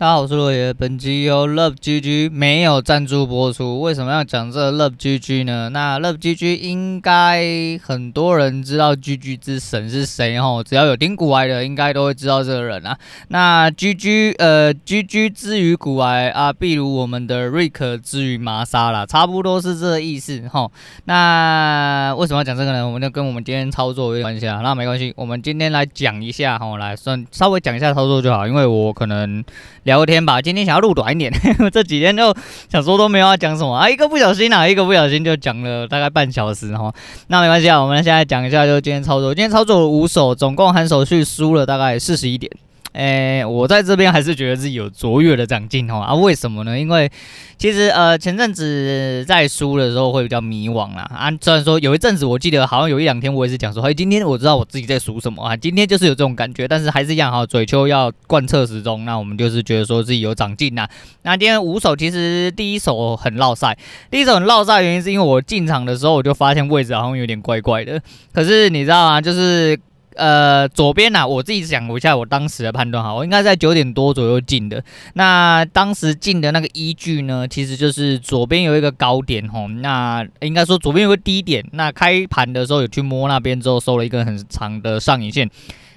大家好，我是罗爷。本集由 Love GG 没有赞助播出。为什么要讲这 Love GG 呢？那 Love GG 应该很多人知道 GG 之神是谁哦？只要有听古癌的，应该都会知道这个人啊。那 GG 呃 GG 之于古癌啊，譬如我们的瑞克之于玛莎啦，差不多是这个意思吼。那为什么要讲这个呢？我们就跟我们今天操作有关系啊。那没关系，我们今天来讲一下吼，来算稍微讲一下操作就好，因为我可能。聊天吧，今天想要录短一点，这几天就想说都没有要讲什么啊，一个不小心啊，一个不小心就讲了大概半小时哈，那没关系啊，我们现在讲一下，就今天操作，今天操作了五手，总共含手续输了大概四十一点。诶、我在这边还是觉得自己有卓越的长进哦啊，为什么呢？因为其实呃前阵子在输的时候会比较迷惘啦啊，虽然说有一阵子我记得好像有一两天我也是讲说，嘿，今天我知道我自己在输什么啊，今天就是有这种感觉，但是还是一样哈，嘴秋要贯彻始终。那我们就是觉得说自己有长进呐。那今天五手其实第一手很落赛，第一手很落赛原因是因为我进场的时候我就发现位置好像有点怪怪的，可是你知道吗？就是。呃，左边呐、我自己讲一下我当时的判断哈，我应该在九点多左右进的。那当时进的那个依据呢，其实就是左边有一个高点吼，那应该说左边有个低点。那开盘的时候有去摸那边之后，收了一根很长的上影线。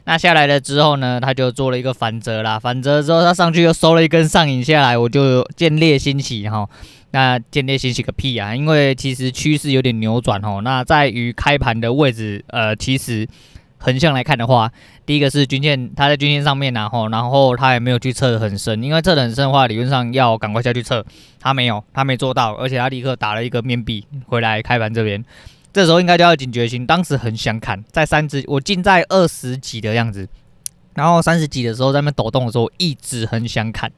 那下来了之后呢，他就做了一个反折啦，反折之后他上去又收了一根上影下来，我就见猎心喜哈。那见猎心喜个屁啊！因为其实趋势有点扭转吼，那在于开盘的位置，呃，其实。横向来看的话，第一个是均线，它在均线上面，然后，然后它也没有去测的很深，因为测的很深的话，理论上要赶快下去测，它没有，它没做到，而且它立刻打了一个面壁回来开盘这边，这时候应该就要警觉心，当时很想砍，在三只，我进在二十几的样子。然后三十几的时候在那边抖动的时候，一直很想砍，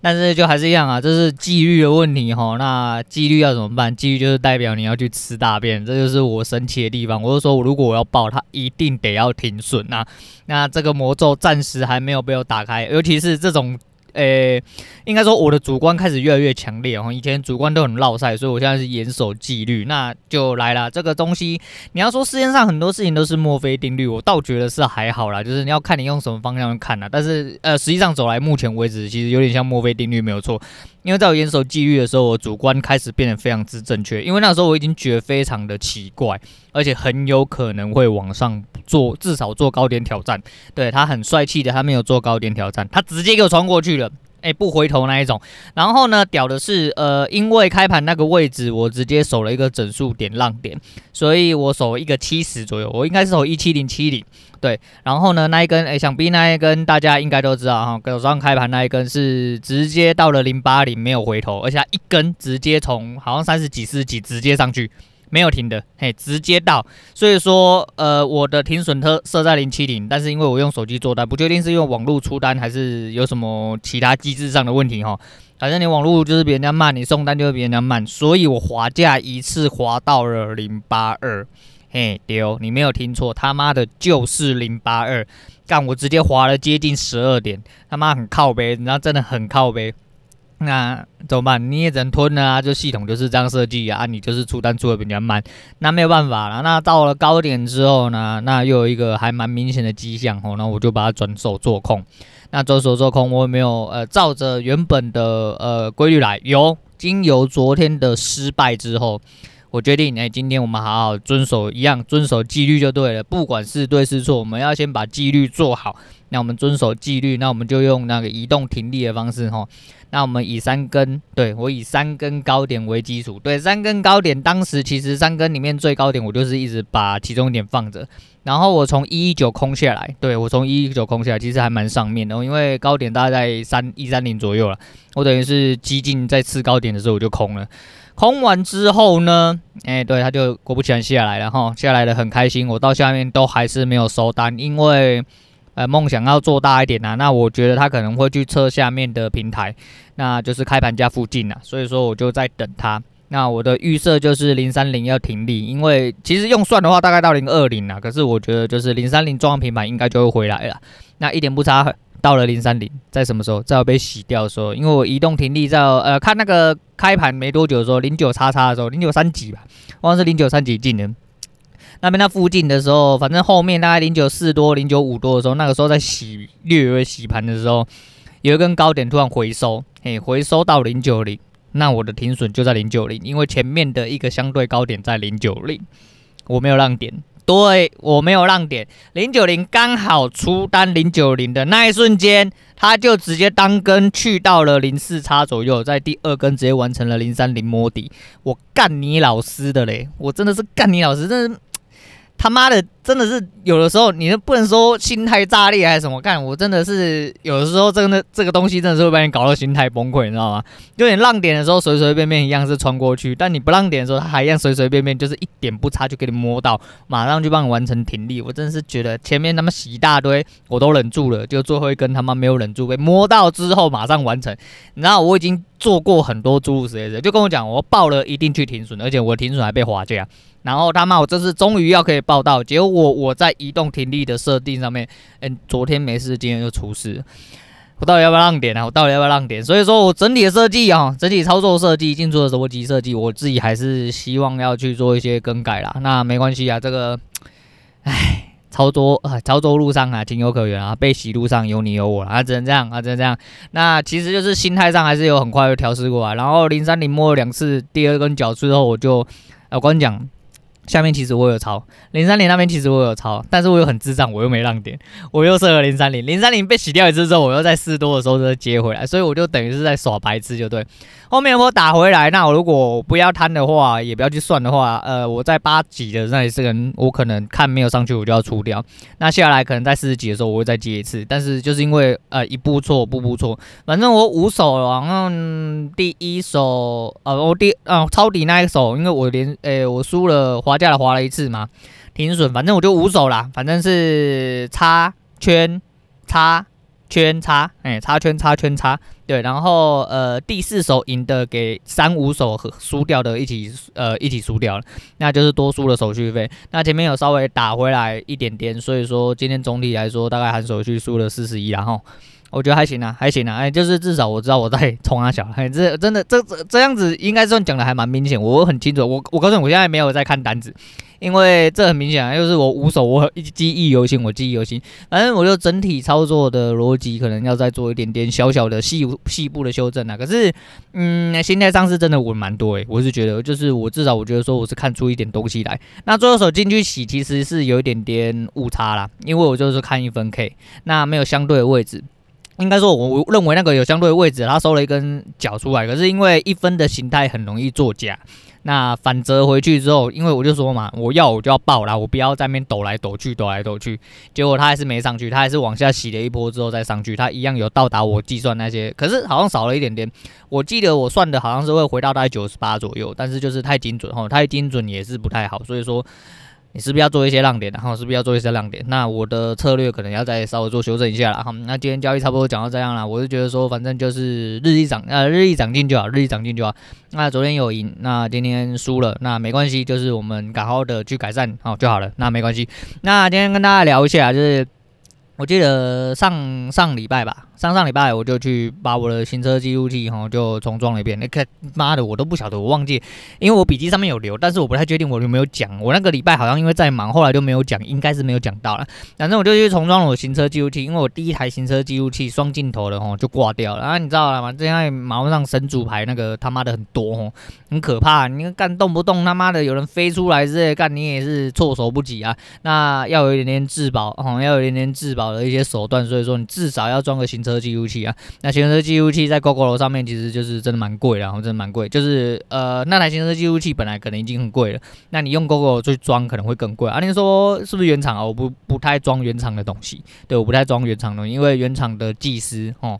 但是就还是一样啊，这是纪律的问题哈。那纪律要怎么办？纪律就是代表你要去吃大便，这就是我神奇的地方。我就说，如果我要爆，它一定得要停损呐。那这个魔咒暂时还没有被我打开，尤其是这种。诶、应该说我的主观开始越来越强烈哦。以前主观都很落赛，所以我现在是严守纪律。那就来了，这个东西你要说世界上很多事情都是墨菲定律，我倒觉得是还好啦。就是你要看你用什么方向看啦。但是呃，实际上走来目前为止，其实有点像墨菲定律没有错。因为在我严守纪律的时候，我主观开始变得非常之正确。因为那时候我已经觉得非常的奇怪，而且很有可能会往上做，至少做高点挑战。对，他很帅气的，他没有做高点挑战，他直接给我穿过去。哎、不回头那一种。然后呢，屌的是，呃，因为开盘那个位置，我直接守了一个整数点浪点，所以我守一个七十左右，我应该是守一七零七零。对，然后呢，那一根，哎、想必那一根大家应该都知道哈，早上开盘那一根是直接到了零八零，没有回头，而且它一根直接从好像三十几、四十几直接上去。没有停的，嘿，直接到，所以说，呃，我的停损特设在零七零，但是因为我用手机做单，不确定是用网络出单还是有什么其他机制上的问题哈，反正你网络就是比人家慢，你送单就会比人家慢，所以我滑价一次滑到了零八二，嘿，丢，你没有听错，他妈的就是零八二，干，我直接滑了接近十二点，他妈很靠北，然后真的很靠背。那怎么办？你也只能吞了啊！就系统就是这样设计啊，你就是出单出的比较慢，那没有办法了。那到了高点之后呢，那又有一个还蛮明显的迹象哦，那我就把它转手做空。那转手做空，我也没有呃照着原本的呃规律来。有经由昨天的失败之后，我决定哎，今天我们好好遵守一样，遵守纪律就对了。不管是对是错，我们要先把纪律做好。那我们遵守纪律，那我们就用那个移动停利的方式哈。那我们以三根，对，我以三根高点为基础，对，三根高点，当时其实三根里面最高点，我就是一直把其中一点放着，然后我从一一九空下来，对，我从一一九空下来，其实还蛮上面的，因为高点大概在三一三零左右了，我等于是激进在次高点的时候我就空了，空完之后呢，哎、对，它就果不其然下来了哈，下来的很开心，我到下面都还是没有收单，因为。呃，梦想要做大一点啊，那我觉得他可能会去测下面的平台，那就是开盘价附近啊，所以说我就在等他。那我的预设就是零三零要停利，因为其实用算的话大概到零二零啊，可是我觉得就是零三零撞平板应该就会回来了。那一点不差，到了零三零，在什么时候？在我被洗掉的时候，因为我移动停利在呃看那个开盘没多久的时候，零九叉叉的时候，零九三几吧，忘了是零九三几进的。那边那附近的时候，反正后面大概零九四多、零九五多的时候，那个时候在洗略微洗盘的时候，有一根高点突然回收，嘿，回收到零九零，那我的停损就在零九零，因为前面的一个相对高点在零九零，我没有让点。对，我没有让点，零九零刚好出单零九零的那一瞬间，他就直接单根去到了零四叉左右，在第二根直接完成了零三零摸底，我干你老师的嘞，我真的是干你老师，真的是。他妈的，真的是有的时候，你都不能说心态炸裂还是什么，干我真的是有的时候真的这个东西真的是会把你搞到心态崩溃，你知道吗？就你让点的时候随随便便一样是穿过去，但你不让点的时候，它还一样随随便便就是一点不差就给你摸到，马上就帮你完成停力。我真的是觉得前面他妈洗一大堆，我都忍住了，就最后一根他妈没有忍住，被摸到之后马上完成。然后我已经做过很多诸如此类的，就跟我讲我报了一定去停损，而且我停损还被划价。然后他妈，我这次终于要可以报到，结果我我我在移动停力的设定上面，嗯，昨天没事，今天就出事，我到底要不要让点啊？我到底要不要让点？所以说我整体的设计啊，整体操作设计、进出的逻辑设计，我自己还是希望要去做一些更改啦。那没关系啊，这个，唉，操作啊，操作路上啊，情有可原啊，被洗路上有你有我啊，只能这样啊，只能这样。那其实就是心态上还是有很快就调试过来，然后零三零摸了两次，第二根脚之后我就，我跟你讲。下面其实我有抄零三零那边，其实我有抄，但是我又很智障，我又没让点，我又设了零三零，零三零被洗掉一次之后，我又在四多的时候再接回来，所以我就等于是在耍白痴，就对。后面我打回来，那我如果不要贪的话，也不要去算的话，呃，我在八几的那里这个我可能看没有上去，我就要出掉。那下来可能在四十几的时候，我会再接一次，但是就是因为呃一步错，步步错，反正我五手，然后第一手呃我第啊抄底那一手，因为我连诶、我输了滑价的滑了一次嘛，停损，反正我就五手啦，反正是叉圈叉。圈叉，哎、叉圈叉圈叉，对，然后呃，第四手赢的给三五手和输掉的一起，呃，一起输掉了，那就是多输了手续费。那前面有稍微打回来一点点，所以说今天总体来说大概含手续输了四十一，然后。我觉得还行啊，还行啊，哎，就是至少我知道我在冲啊小，哎，这真的这这这样子应该算讲的还蛮明显，我很清楚，我我告诉你，我现在没有在看单子，因为这很明显啊，又是我无手，我记忆犹新，我记忆犹新，反正我就整体操作的逻辑可能要再做一点点小小的细细部的修正啊，可是，嗯，心态上是真的稳蛮多诶，我是觉得，就是我至少我觉得说我是看出一点东西来，那最后手进去洗其实是有一点点误差啦，因为我就是看一分 K，那没有相对的位置。应该说，我认为那个有相对位置，他收了一根脚出来，可是因为一分的形态很容易作假，那反折回去之后，因为我就说嘛，我要我就要爆啦，我不要在那边抖来抖去，抖来抖去，结果他还是没上去，他还是往下洗了一波之后再上去，他一样有到达我计算那些，可是好像少了一点点，我记得我算的好像是会回到大概九十八左右，但是就是太精准哈，太精准也是不太好，所以说。你是不是要做一些浪点？然后是不是要做一些浪点？那我的策略可能要再稍微做修正一下了。哈，那今天交易差不多讲到这样了。我就觉得说，反正就是日益涨，呃，日益涨进就好，日益涨进就好。那昨天有赢，那今天输了，那没关系，就是我们好好的去改善，好就好了。那没关系。那今天跟大家聊一下，就是我记得上上礼拜吧。上上礼拜我就去把我的行车记录器哈就重装了一遍，你看妈的我都不晓得，我忘记，因为我笔记上面有留，但是我不太确定我有没有讲。我那个礼拜好像因为在忙，后来就没有讲，应该是没有讲到了。反正我就去重装了我行车记录器，因为我第一台行车记录器双镜头的哈就挂掉了。然后你知道了吗？现在马路上神主牌那个他妈的很多哦，很可怕。你看干动不动他妈的有人飞出来之类干，你也是措手不及啊。那要有一点点自保哈，要有一点点自保的一些手段，所以说你至少要装个行车。记录器啊，那行车记录器在 Gogoro 上面其实就是真的蛮贵的，然后真的蛮贵，就是呃那台行车记录器本来可能已经很贵了，那你用 GoGo 去装可能会更贵。啊，你说是不是原厂啊？我不不太装原厂的东西，对，我不太装原厂的东西，因为原厂的技师哦，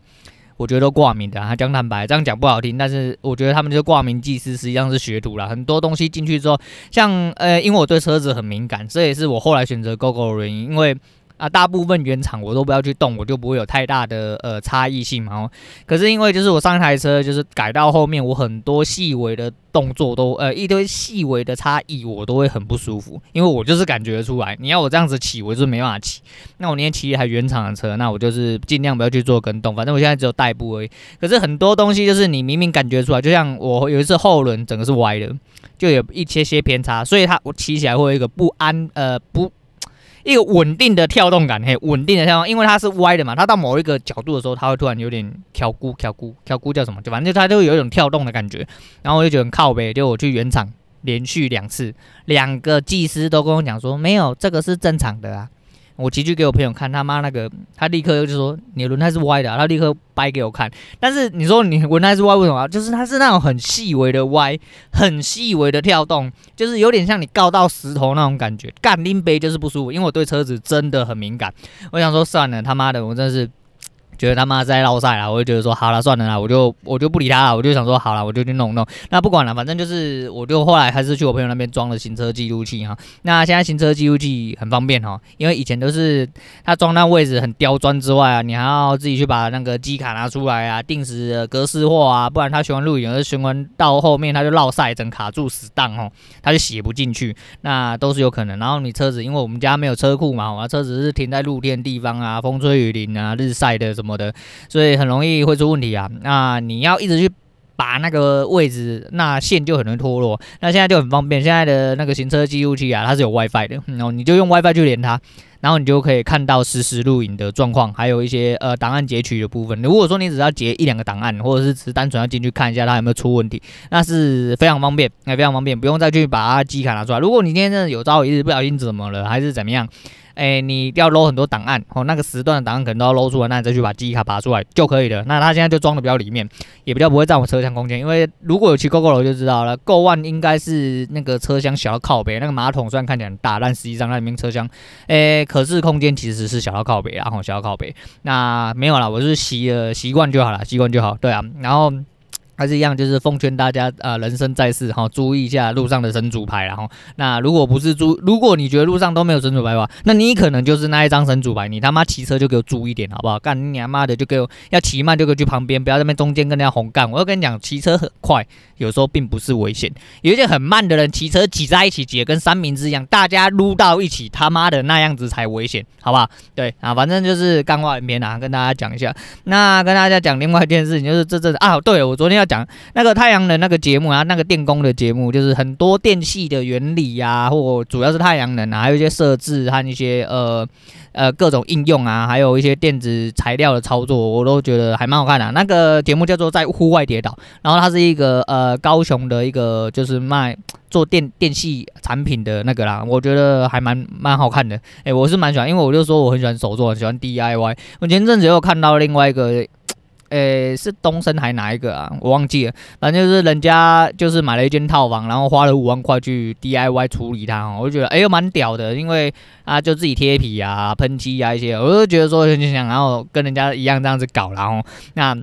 我觉得都挂名的，他讲坦白这样讲不好听，但是我觉得他们就挂名技师，实际上是学徒啦。很多东西进去之后，像呃，因为我对车子很敏感，这也是我后来选择 GoGo 的原因，因为。啊，大部分原厂我都不要去动，我就不会有太大的呃差异性嘛。哦可是因为就是我上一台车就是改到后面，我很多细微的动作都呃一堆细微的差异，我都会很不舒服，因为我就是感觉出来。你要我这样子骑，我就是没办法骑。那我宁愿骑一台原厂的车，那我就是尽量不要去做跟动，反正我现在只有代步而已。可是很多东西就是你明明感觉出来，就像我有一次后轮整个是歪的，就有一些些偏差，所以它我骑起来会有一个不安呃不。一个稳定的跳动感，嘿，稳定的跳动，因为它是歪的嘛，它到某一个角度的时候，它会突然有点跳咕跳咕跳咕叫什么？就反正它就有一种跳动的感觉，然后我就觉得很靠呗，就我去原厂连续两次，两个技师都跟我讲说，没有，这个是正常的啊。我骑去给我朋友看，他妈那个，他立刻就说你轮胎是歪的，他立刻掰给我看。但是你说你轮胎是歪，为什么？就是它是那种很细微的歪，很细微的跳动，就是有点像你告到石头那种感觉。干拎杯就是不舒服，因为我对车子真的很敏感。我想说算了，他妈的，我真是。觉得他妈在烙赛了，我就觉得说好了算了啦，我就我就不理他了，我就想说好了，我就去弄弄。那不管了，反正就是我就后来还是去我朋友那边装了行车记录器哈。那现在行车记录器很方便哈，因为以前都是他装那位置很刁钻之外啊，你还要自己去把那个机卡拿出来啊，定时格式化啊，不然他循环录影，而循环到后面他就烙赛，整卡住死档哦，他就写不进去，那都是有可能。然后你车子，因为我们家没有车库嘛，我车子是停在露天地方啊，风吹雨淋啊，日晒的什么。的，所以很容易会出问题啊。那你要一直去拔那个位置，那线就很容易脱落。那现在就很方便，现在的那个行车记录器啊，它是有 WiFi 的，然后你就用 WiFi 去连它，然后你就可以看到实时录影的状况，还有一些呃档案截取的部分。如果说你只要截一两个档案，或者是只单纯要进去看一下它有没有出问题，那是非常方便，也非常方便，不用再去把它机卡拿出来。如果你今天真的有朝一日不小心怎么了，还是怎么样？哎、欸，你要撸很多档案哦，那个时段的档案可能都要撸出来，那你再去把记忆卡拔出来就可以了。那它现在就装的比较里面，也比较不会占我车厢空间。因为如果有骑 GoGo 楼就知道了，Go One 应该是那个车厢小到靠北，那个马桶虽然看起来很大，但实际上那里面车厢，哎、可是空间其实是小到靠北，然后小到靠北。那没有啦，我是习呃习惯就好了，习惯就好。对啊，然后。还是一样，就是奉劝大家，啊，人生在世哈，注意一下路上的神主牌，然后，那如果不是注，如果你觉得路上都没有神主牌的话，那你可能就是那一张神主牌，你他妈骑车就给我注意一点，好不好？干你娘妈的，就给我要骑慢就给我去旁边，不要在那边中间跟人家红干。我要跟你讲，骑车很快，有时候并不是危险。有一些很慢的人骑车挤在一起，挤跟三明治一样，大家撸到一起，他妈的那样子才危险，好不好？对啊，反正就是干话影片啊，跟大家讲一下。那跟大家讲另外一件事情，就是这这啊，对我昨天要。讲那个太阳能那个节目啊，那个电工的节目，就是很多电器的原理啊，或主要是太阳能啊，还有一些设置和一些呃呃各种应用啊，还有一些电子材料的操作，我都觉得还蛮好看的。那个节目叫做《在户外跌倒》，然后它是一个呃高雄的一个就是卖做电电器产品的那个啦，我觉得还蛮蛮好看的。诶，我是蛮喜欢，因为我就说我很喜欢手作，很喜欢 DIY。我前阵子又看到另外一个。诶、是东升还哪一个啊？我忘记了。反正就是人家就是买了一间套房，然后花了五万块去 DIY 处理它，我就觉得哎呦蛮屌的，因为啊就自己贴皮啊、喷漆啊一些，我就觉得说很想然后跟人家一样这样子搞，然后那。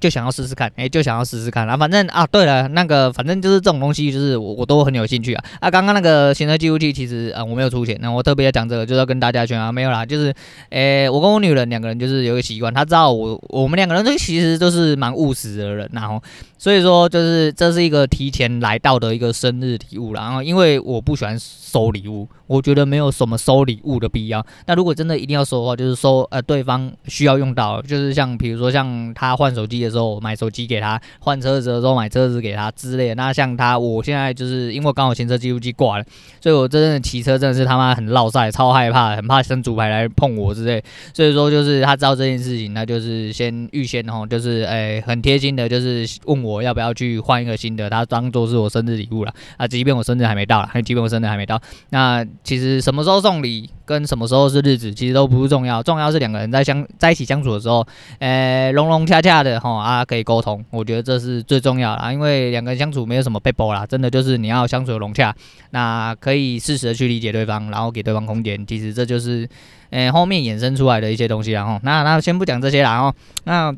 就想要试试看，哎、就想要试试看，然后反正啊，对了，那个反正就是这种东西，就是我我都很有兴趣啊。啊，刚刚那个行车记录器，其实啊我没有出钱，那我特别要讲这个，就是要跟大家讲啊，没有啦，就是，哎、我跟我女人两个人就是有一个习惯，她知道我我们两个人都其实都是蛮务实的人，然后所以说就是这是一个提前来到的一个生日礼物，然后因为我不喜欢收礼物，我觉得没有什么收礼物的必要。那如果真的一定要收的话，就是收呃对方需要用到，就是像比如说像他换手机的时候买手机给他，换车子的时候买车子给他之类的。那像他，我现在就是因为刚好行车记录器挂了，所以我真的骑车真的是他妈很落赛，超害怕，很怕生主牌来碰我之类。所以说就是他知道这件事情，那就是先预先吼，就是诶、欸、很贴心的，就是问我要不要去换一个新的，他当做是我生日礼物了啊。即便我生日还没到了，即便我生日还没到，那其实什么时候送礼跟什么时候是日子，其实都不是重要，重要是两个人在相在一起相处的时候，诶、欸、融融洽洽的哈啊。可以沟通，我觉得这是最重要的，因为两个人相处没有什么撇步啦，真的就是你要相处融洽，那可以适时的去理解对方，然后给对方空间，其实这就是，呃，后面衍生出来的一些东西，然后，那那先不讲这些啦，然后，那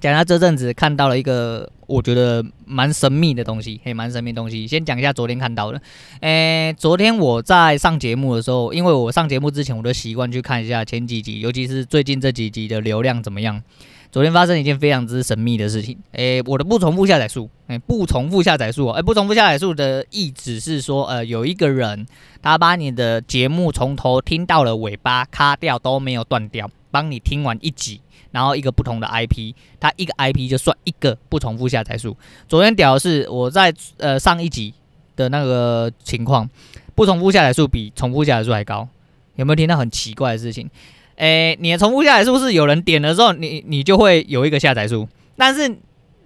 讲下这阵子看到了一个我觉得蛮神秘的东西，嘿，蛮神秘的东西，先讲一下昨天看到的，诶，昨天我在上节目的时候，因为我上节目之前我都习惯去看一下前几集，尤其是最近这几集的流量怎么样。昨天发生一件非常之神秘的事情，诶，我的不重复下载数，诶，不重复下载数，诶，不重复下载数的意思是说，呃，有一个人他把你的节目从头听到了尾巴，卡掉都没有断掉，帮你听完一集，然后一个不同的 IP，他一个 IP 就算一个不重复下载数。昨天屌的是我在呃上一集的那个情况，不重复下载数比重复下载数还高。有没有听到很奇怪的事情？诶，你的重复下载数是有人点的时候，你你就会有一个下载数，但是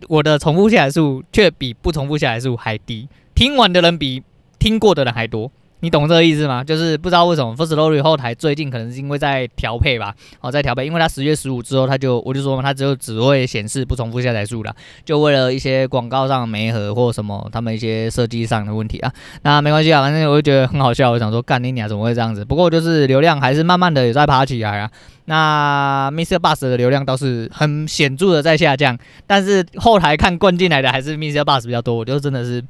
我的重复下载数却比不重复下载数还低，听完的人比听过的人还多。你懂这个意思吗？就是不知道为什么 Firstory 后台最近可能是因为在调配吧，哦，在调配，因为它十月十五之后，它就我就说嘛，它只有只会显示不重复下载数了，就为了一些广告上的媒合或什么他们一些设计上的问题啊。那没关系啊，反正我就觉得很好笑，我想说干你娘怎么会这样子？不过就是流量还是慢慢的也在爬起来啊。那 Mr. Bus 的流量倒是很显著的在下降，但是后台看灌进来的还是 Mr. Bus 比较多，我就真的是。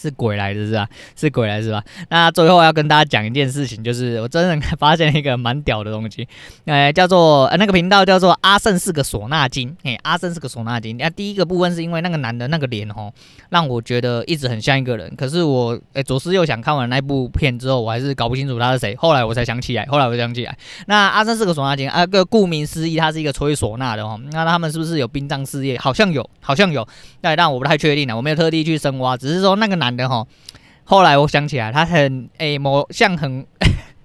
是鬼来的是吧？是鬼来是吧？那最后要跟大家讲一件事情，就是我真的发现一个蛮屌的东西，呃，叫做那个频道叫做阿胜是个唢呐精，哎，阿胜是个唢呐精。那第一个部分是因为那个男的那个脸哦，让我觉得一直很像一个人。可是我哎左思右想，看完那部片之后，我还是搞不清楚他是谁。后来我才想起来，后来我才想起来，那阿胜是个唢呐精啊，个顾名思义，他是一个吹唢呐的哦。那他们是不是有殡葬事业？好像有，好像有，但但我不太确定了，我没有特地去深挖，只是说那个男的哈。后来我想起来，他很诶，某像很，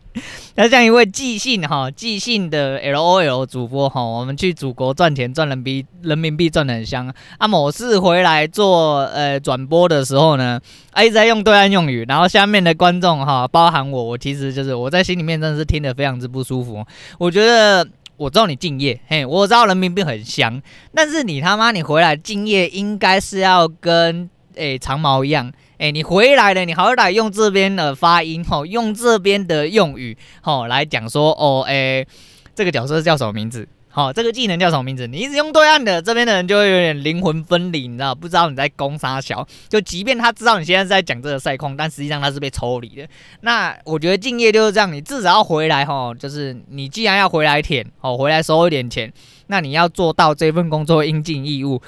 他像一位寄信哈，寄信的 LOL 主播哈。我们去祖国赚钱，赚人民币，人民币赚得很香啊。某次回来做呃转播的时候呢，啊一直在用对岸用语，然后下面的观众哈，包含我，我其实就是我在心里面真的是听得非常之不舒服。我觉得我知道你敬业，嘿，我知道人民币很香，但是你他妈你回来敬业，应该是要跟诶长毛一样。哎，你回来了，你好歹用这边的发音吼，用这边的用语吼来讲说哦，哎，这个角色叫什么名字？好，这个技能叫什么名字？你一直用对岸的，这边的人就会有点灵魂分离，你知道？不知道你在攻杀小，就即便他知道你现在是在讲这个赛况，但实际上他是被抽离的。那我觉得敬业就是这样，你至少要回来吼，就是你既然要回来舔哦，回来收一点钱，那你要做到这份工作应尽义务。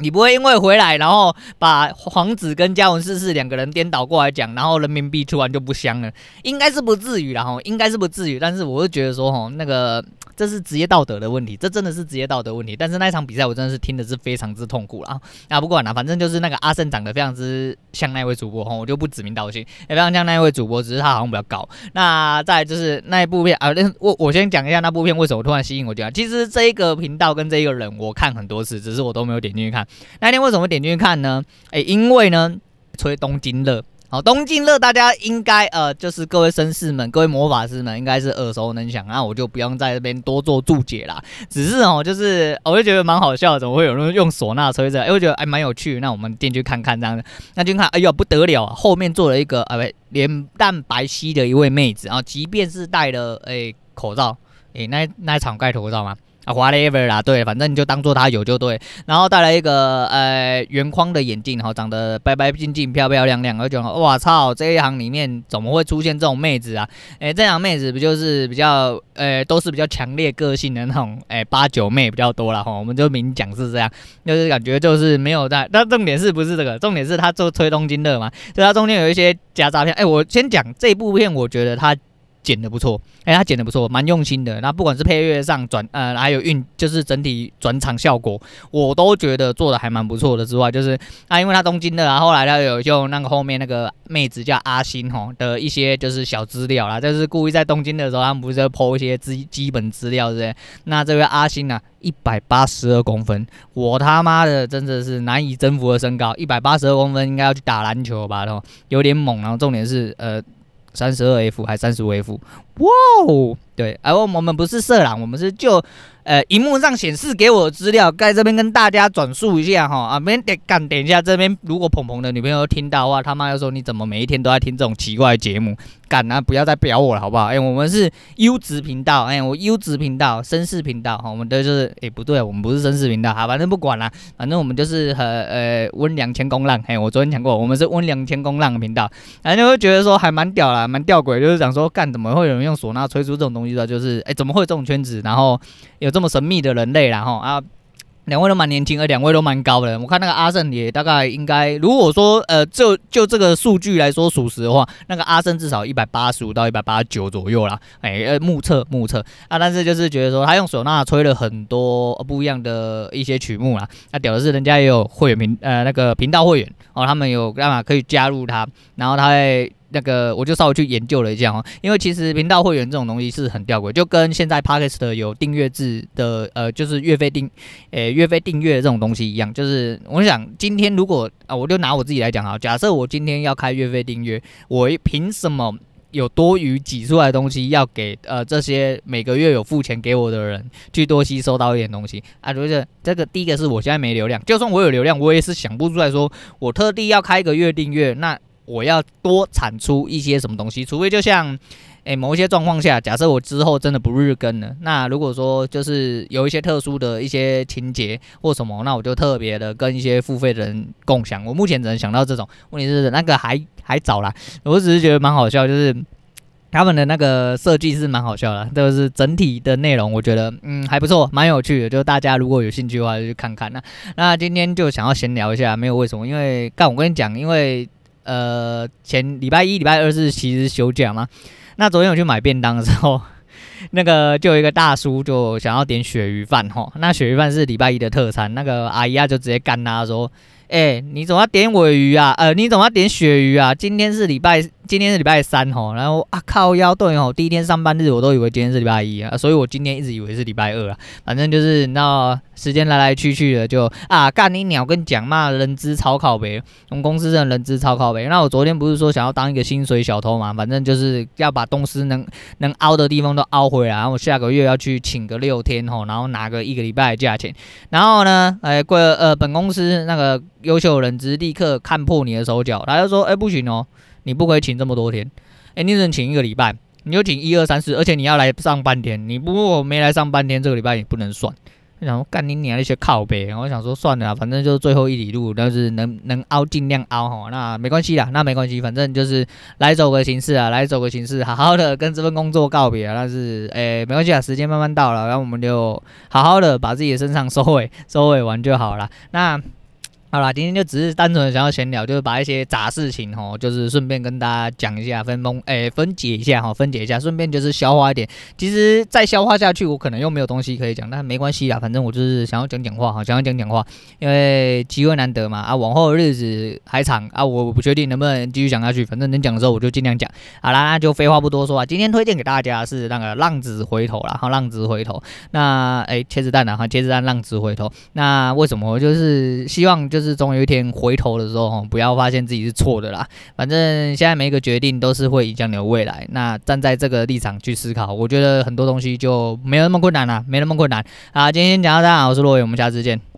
你不会因为回来，然后把皇子跟嘉文四世两个人颠倒过来讲，然后人民币突然就不香了，应该是不至于啦吼，应该是不至于。但是我会觉得说吼，那个这是职业道德的问题，这真的是职业道德问题。但是那一场比赛我真的是听的是非常之痛苦啦。那不管了，反正就是那个阿胜长得非常之像那位主播哈，我就不指名道姓，也非常像那位主播，只是他好像比较高。那再就是那一部片啊，我我先讲一下那部片为什么突然吸引我进来。其实这一个频道跟这一个人我看很多次，只是我都没有点进去看。那天为什么点进去看呢？诶、因为呢，吹东京热，好，东京热大家应该呃，就是各位绅士们、各位魔法师们应该是耳熟能详，那我就不用在这边多做注解啦。只是哦，就是我就觉得蛮好笑的，怎么会有人用唢呐吹着？哎、我觉得还蛮有趣。那我们进去看看这样子，那进去看，哎呦不得了啊！后面坐了一个呃，脸蛋白皙的一位妹子啊，即便是戴了诶、口罩，诶、欸，那那一场盖口罩吗？啊，whatever 啦，对，反正你就当做他有就对。然后带来一个呃圆框的眼镜，哈，长得白白净净、漂漂亮亮。我就觉得，哇操，这一行里面怎么会出现这种妹子啊？诶，这样妹子不就是比较呃，都是比较强烈个性的那种，诶，八九妹比较多了哈。我们就明讲是这样，就是感觉就是没有在。但重点是不是这个？重点是他做吹东京热嘛，所以他中间有一些假诈骗。诶，我先讲这部片，我觉得他。剪的不错，哎、他剪的不错，蛮用心的。那不管是配乐上转，呃，还有运，就是整体转场效果，我都觉得做的还蛮不错的。之外，就是啊，因为他东京的，然后来他有用那个后面那个妹子叫阿星吼的一些就是小资料啦，就是故意在东京的时候，他们不是要 po 一些基基本资料，对不对？那这位阿星呢、啊，一百八十二公分，我他妈的真的是难以征服的身高，一百八十二公分应该要去打篮球吧？然后有点猛，然后重点是呃。三十二 F 还三十五 F，哇哦！对，而我们不是色狼，我们是就。呃，荧幕上显示给我的资料，在这边跟大家转述一下哈啊，别点干，等一下这边如果鹏鹏的女朋友听到的话，他妈要说你怎么每一天都在听这种奇怪的节目？干啊，不要再表我了好不好？哎、欸，我们是优质频道，哎、我优质频道，绅士频道哈，我们的就是哎、不对，我们不是绅士频道哈，反正不管了，反正我们就是和呃温良谦公浪，哎、我昨天讲过，我们是温良谦公浪的频道，反正就会觉得说还蛮屌啦，蛮吊诡，就是想说干怎么会有人用唢呐吹出这种东西的？就是哎、怎么会这种圈子？然后有。这么神秘的人类，然后啊，两位都蛮年轻，而两位都蛮高的。我看那个阿胜也大概应该，如果说呃，就就这个数据来说属实的话，那个阿胜至少一百八十五到一百八十九左右啦。哎，呃，目测目测啊，但是就是觉得说他用唢呐吹了很多不一样的一些曲目啦。那屌的是人家也有会员频呃那个频道会员哦，他们有干嘛可以加入他，然后他会。那个我就稍微去研究了一下哦，因为其实频道会员这种东西是很吊诡，就跟现在 Podcast 有订阅制的呃，就是月费订，诶、月费订阅这种东西一样，就是我想今天如果啊，我就拿我自己来讲啊，假设我今天要开月费订阅，我凭什么？有多余挤出来的东西要给呃这些每个月有付钱给我的人去多吸收到一点东西？啊，就是这个第一个是我现在没流量，就算我有流量，我也是想不出来说我特地要开一个月订阅，那我要多产出一些什么东西，除非就像。诶，某一些状况下，假设我之后真的不日更了，那如果说就是有一些特殊的一些情节或什么，那我就特别的跟一些付费的人共享。我目前只能想到这种，问题是那个还还早啦，我只是觉得蛮好笑，就是他们的那个设计是蛮好笑的，就是整体的内容我觉得嗯还不错，蛮有趣的。就大家如果有兴趣的话，就去看看。那那今天就想要闲聊一下，没有为什么，因为干我跟你讲，因为呃前礼拜一、礼拜二是其实休假嘛。那昨天我去买便当的时候，那个就有一个大叔就想要点鳕鱼饭吼，那鳕鱼饭是礼拜一的特餐，那个阿姨啊就直接干他说，哎、你怎么要点尾鱼啊？呃，你怎么要点鳕鱼啊？今天是礼拜。今天是礼拜三吼，然后啊靠腰对吼，第一天上班日我都以为今天是礼拜一啊，所以我今天一直以为是礼拜二啊。反正就是你知道时间来来去去的就啊干你鸟跟讲嘛，人资超靠北，我们公司的人资超靠北。那我昨天不是说想要当一个薪水小偷嘛，反正就是要把公司能能凹的地方都凹回来，然后我下个月要去请个六天吼，然后拿个一个礼拜的价钱。然后呢，哎过呃本公司那个优秀人资立刻看破你的手脚，他就说哎不行哦。你不可以请这么多天，哎，你只能请一个礼拜，你就请一二三四，而且你要来上半天，你不过没来上半天，这个礼拜也不能算。然后干你娘那些靠北，我想说算了，反正就是最后一里路，但是能能凹尽量凹哈，那没关系啦，那没关系，反正就是来走个形式啊，来走个形式，好好的跟这份工作告别啊。但是哎，没关系啊，时间慢慢到了，然后我们就好好的把自己的身上收尾收尾完就好了。那。好啦，今天就只是单纯的想要闲聊，就是把一些杂事情吼，就是顺便跟大家讲一下，分崩诶分解一下哈，分解一下，顺便就是消化一点。其实再消化下去，我可能又没有东西可以讲，但没关系啦，反正我就是想要讲讲话哈，想要讲讲话，因为机会难得嘛啊，往后的日子还长啊，我不确定能不能继续讲下去，反正能讲的时候我就尽量讲。好啦，那就废话不多说啊，今天推荐给大家是那个浪子回头啦，哈，浪子回头。那诶，茄子蛋啊，哈，茄子蛋浪子回头。那为什么？就是希望就。就是总有一天回头的时候，不要发现自己是错的啦。反正现在每一个决定都是会影响你的未来。那站在这个立场去思考，我觉得很多东西就没有那么困难了，没那么困难。啊，今天先讲到这，我是洛伟，我们下次见。